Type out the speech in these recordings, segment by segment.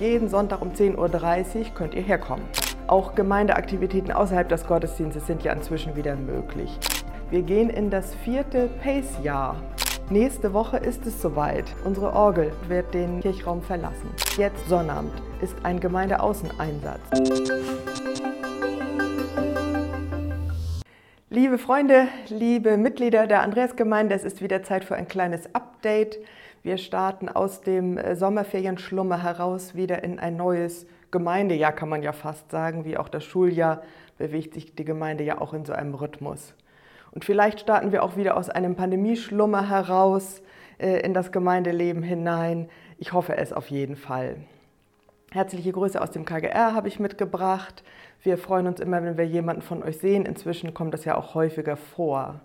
Jeden Sonntag um 10.30 Uhr könnt ihr herkommen. Auch Gemeindeaktivitäten außerhalb des Gottesdienstes sind ja inzwischen wieder möglich. Wir gehen in das vierte Pace-Jahr. Nächste Woche ist es soweit. Unsere Orgel wird den Kirchraum verlassen. Jetzt Sonnabend ist ein Gemeindeaußeneinsatz. Liebe Freunde, liebe Mitglieder der Andreasgemeinde, es ist wieder Zeit für ein kleines Update. Wir starten aus dem äh, Sommerferienschlummer heraus wieder in ein neues Gemeindejahr, kann man ja fast sagen. Wie auch das Schuljahr bewegt sich die Gemeinde ja auch in so einem Rhythmus. Und vielleicht starten wir auch wieder aus einem Pandemieschlummer heraus äh, in das Gemeindeleben hinein. Ich hoffe es auf jeden Fall. Herzliche Grüße aus dem KGR habe ich mitgebracht. Wir freuen uns immer, wenn wir jemanden von euch sehen. Inzwischen kommt das ja auch häufiger vor.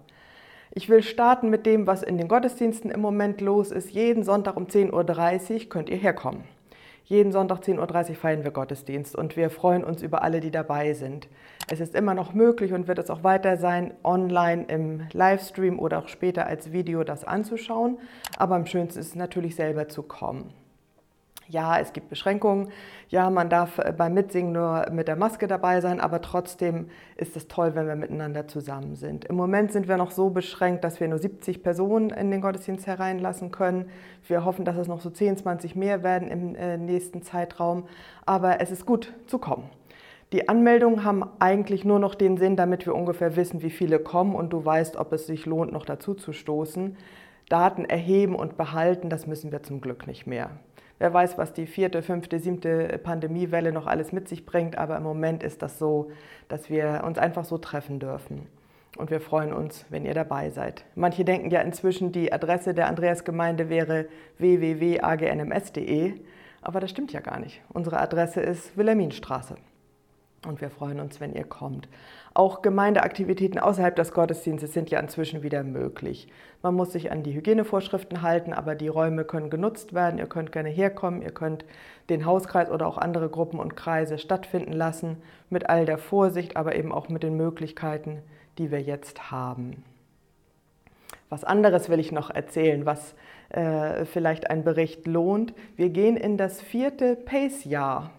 Ich will starten mit dem, was in den Gottesdiensten im Moment los ist. Jeden Sonntag um 10.30 Uhr könnt ihr herkommen. Jeden Sonntag 10.30 Uhr feiern wir Gottesdienst und wir freuen uns über alle, die dabei sind. Es ist immer noch möglich und wird es auch weiter sein, online im Livestream oder auch später als Video das anzuschauen. Aber am schönsten ist es natürlich selber zu kommen. Ja, es gibt Beschränkungen. Ja, man darf äh, beim Mitsingen nur mit der Maske dabei sein, aber trotzdem ist es toll, wenn wir miteinander zusammen sind. Im Moment sind wir noch so beschränkt, dass wir nur 70 Personen in den Gottesdienst hereinlassen können. Wir hoffen, dass es noch so 10, 20 mehr werden im äh, nächsten Zeitraum. Aber es ist gut zu kommen. Die Anmeldungen haben eigentlich nur noch den Sinn, damit wir ungefähr wissen, wie viele kommen und du weißt, ob es sich lohnt, noch dazu zu stoßen. Daten erheben und behalten, das müssen wir zum Glück nicht mehr. Wer weiß, was die vierte, fünfte, siebte Pandemiewelle noch alles mit sich bringt, aber im Moment ist das so, dass wir uns einfach so treffen dürfen. Und wir freuen uns, wenn ihr dabei seid. Manche denken ja inzwischen, die Adresse der Andreasgemeinde wäre www.agnms.de, aber das stimmt ja gar nicht. Unsere Adresse ist Wilhelminstraße. Und wir freuen uns, wenn ihr kommt. Auch Gemeindeaktivitäten außerhalb des Gottesdienstes sind ja inzwischen wieder möglich. Man muss sich an die Hygienevorschriften halten, aber die Räume können genutzt werden. Ihr könnt gerne herkommen, ihr könnt den Hauskreis oder auch andere Gruppen und Kreise stattfinden lassen, mit all der Vorsicht, aber eben auch mit den Möglichkeiten, die wir jetzt haben. Was anderes will ich noch erzählen, was äh, vielleicht ein Bericht lohnt. Wir gehen in das vierte Pace-Jahr.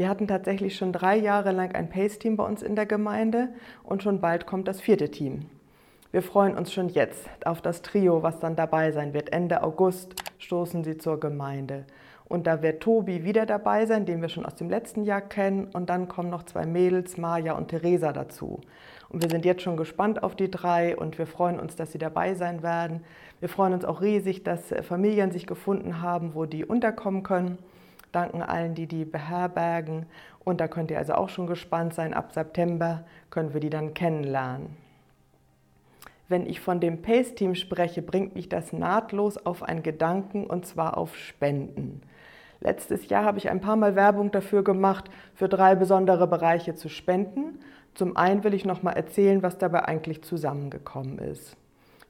Wir hatten tatsächlich schon drei Jahre lang ein Pace-Team bei uns in der Gemeinde und schon bald kommt das vierte Team. Wir freuen uns schon jetzt auf das Trio, was dann dabei sein wird. Ende August stoßen sie zur Gemeinde. Und da wird Tobi wieder dabei sein, den wir schon aus dem letzten Jahr kennen. Und dann kommen noch zwei Mädels, Maja und Theresa, dazu. Und wir sind jetzt schon gespannt auf die drei und wir freuen uns, dass sie dabei sein werden. Wir freuen uns auch riesig, dass Familien sich gefunden haben, wo die unterkommen können danken allen, die die beherbergen. Und da könnt ihr also auch schon gespannt sein. Ab September können wir die dann kennenlernen. Wenn ich von dem Pace-Team spreche, bringt mich das nahtlos auf einen Gedanken und zwar auf Spenden. Letztes Jahr habe ich ein paar Mal Werbung dafür gemacht, für drei besondere Bereiche zu spenden. Zum einen will ich noch mal erzählen, was dabei eigentlich zusammengekommen ist.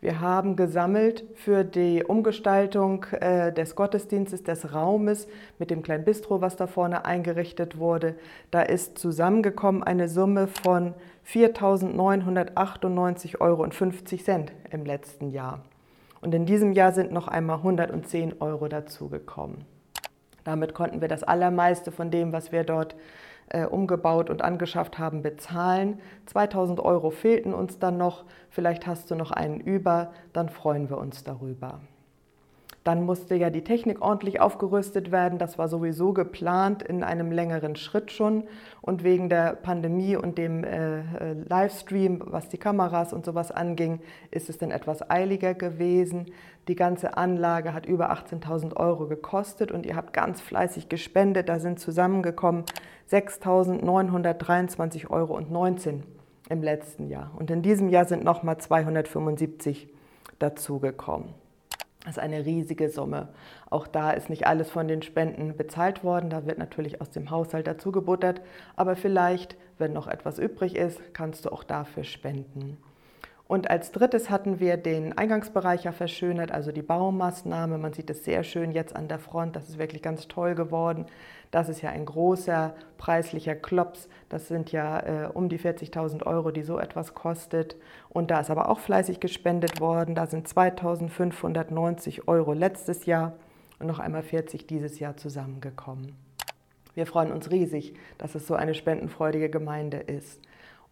Wir haben gesammelt für die Umgestaltung äh, des Gottesdienstes, des Raumes mit dem kleinen Bistro, was da vorne eingerichtet wurde. Da ist zusammengekommen eine Summe von 4.998,50 Euro im letzten Jahr. Und in diesem Jahr sind noch einmal 110 Euro dazugekommen. Damit konnten wir das Allermeiste von dem, was wir dort äh, umgebaut und angeschafft haben, bezahlen. 2000 Euro fehlten uns dann noch. Vielleicht hast du noch einen über, dann freuen wir uns darüber. Dann musste ja die Technik ordentlich aufgerüstet werden. Das war sowieso geplant in einem längeren Schritt schon. Und wegen der Pandemie und dem äh, äh Livestream, was die Kameras und sowas anging, ist es dann etwas eiliger gewesen. Die ganze Anlage hat über 18.000 Euro gekostet und ihr habt ganz fleißig gespendet. Da sind zusammengekommen 6.923,19 Euro im letzten Jahr. Und in diesem Jahr sind nochmal 275 dazugekommen. Das ist eine riesige Summe. Auch da ist nicht alles von den Spenden bezahlt worden. Da wird natürlich aus dem Haushalt dazugebuttert. Aber vielleicht, wenn noch etwas übrig ist, kannst du auch dafür spenden. Und als drittes hatten wir den Eingangsbereich ja verschönert, also die Baumaßnahme. Man sieht es sehr schön jetzt an der Front. Das ist wirklich ganz toll geworden. Das ist ja ein großer preislicher Klops. Das sind ja äh, um die 40.000 Euro, die so etwas kostet. Und da ist aber auch fleißig gespendet worden. Da sind 2.590 Euro letztes Jahr und noch einmal 40 dieses Jahr zusammengekommen. Wir freuen uns riesig, dass es so eine spendenfreudige Gemeinde ist.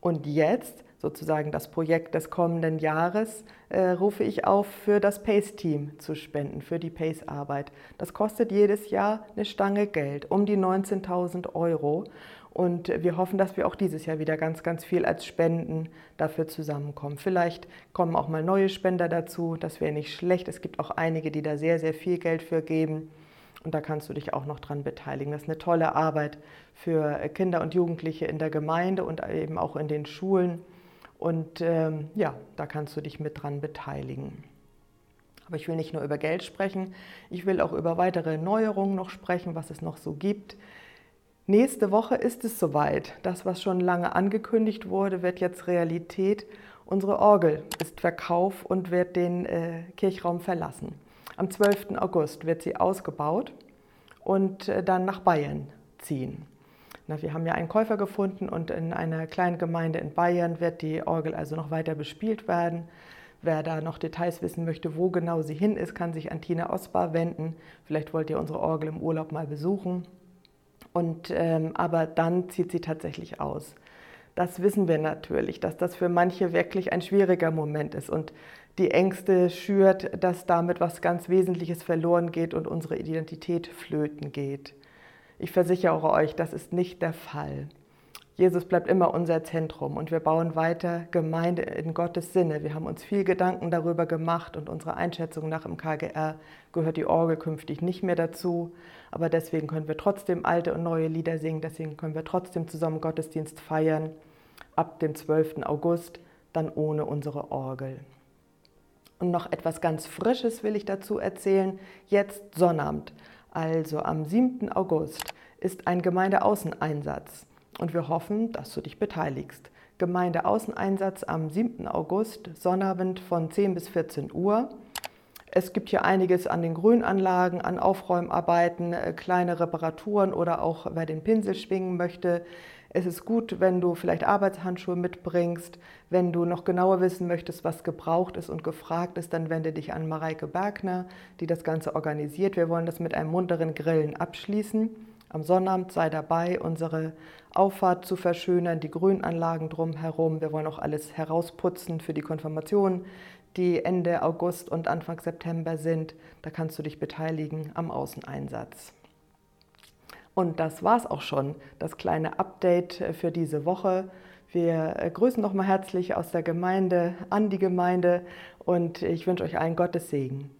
Und jetzt, sozusagen das Projekt des kommenden Jahres, äh, rufe ich auf, für das PACE-Team zu spenden, für die PACE-Arbeit. Das kostet jedes Jahr eine Stange Geld, um die 19.000 Euro. Und wir hoffen, dass wir auch dieses Jahr wieder ganz, ganz viel als Spenden dafür zusammenkommen. Vielleicht kommen auch mal neue Spender dazu, das wäre nicht schlecht. Es gibt auch einige, die da sehr, sehr viel Geld für geben. Und da kannst du dich auch noch dran beteiligen. Das ist eine tolle Arbeit für Kinder und Jugendliche in der Gemeinde und eben auch in den Schulen. Und ähm, ja, da kannst du dich mit dran beteiligen. Aber ich will nicht nur über Geld sprechen, ich will auch über weitere Neuerungen noch sprechen, was es noch so gibt. Nächste Woche ist es soweit. Das, was schon lange angekündigt wurde, wird jetzt Realität. Unsere Orgel ist verkauft und wird den äh, Kirchraum verlassen. Am 12. August wird sie ausgebaut und äh, dann nach Bayern ziehen. Na, wir haben ja einen Käufer gefunden und in einer kleinen Gemeinde in Bayern wird die Orgel also noch weiter bespielt werden. Wer da noch Details wissen möchte, wo genau sie hin ist, kann sich an Tina Osbar wenden. Vielleicht wollt ihr unsere Orgel im Urlaub mal besuchen. Und, ähm, aber dann zieht sie tatsächlich aus. Das wissen wir natürlich, dass das für manche wirklich ein schwieriger Moment ist und die Ängste schürt, dass damit was ganz Wesentliches verloren geht und unsere Identität flöten geht. Ich versichere euch, das ist nicht der Fall. Jesus bleibt immer unser Zentrum und wir bauen weiter Gemeinde in Gottes Sinne. Wir haben uns viel Gedanken darüber gemacht und unsere Einschätzung nach im KGR gehört die Orgel künftig nicht mehr dazu. Aber deswegen können wir trotzdem alte und neue Lieder singen, deswegen können wir trotzdem zusammen Gottesdienst feiern. Ab dem 12. August dann ohne unsere Orgel. Und noch etwas ganz Frisches will ich dazu erzählen. Jetzt Sonnabend, also am 7. August, ist ein Gemeindeaußeneinsatz und wir hoffen, dass du dich beteiligst. Gemeindeaußeneinsatz am 7. August, Sonnabend von 10 bis 14 Uhr. Es gibt hier einiges an den Grünanlagen, an Aufräumarbeiten, äh, kleine Reparaturen oder auch wer den Pinsel schwingen möchte. Es ist gut, wenn du vielleicht Arbeitshandschuhe mitbringst. Wenn du noch genauer wissen möchtest, was gebraucht ist und gefragt ist, dann wende dich an Mareike Bergner, die das Ganze organisiert. Wir wollen das mit einem munteren Grillen abschließen. Am Sonnabend sei dabei, unsere Auffahrt zu verschönern, die Grünanlagen drumherum. Wir wollen auch alles herausputzen für die Konfirmation, die Ende August und Anfang September sind. Da kannst du dich beteiligen am Außeneinsatz. Und das war's auch schon, das kleine Update für diese Woche. Wir grüßen nochmal herzlich aus der Gemeinde an die Gemeinde und ich wünsche euch allen Gottes Segen.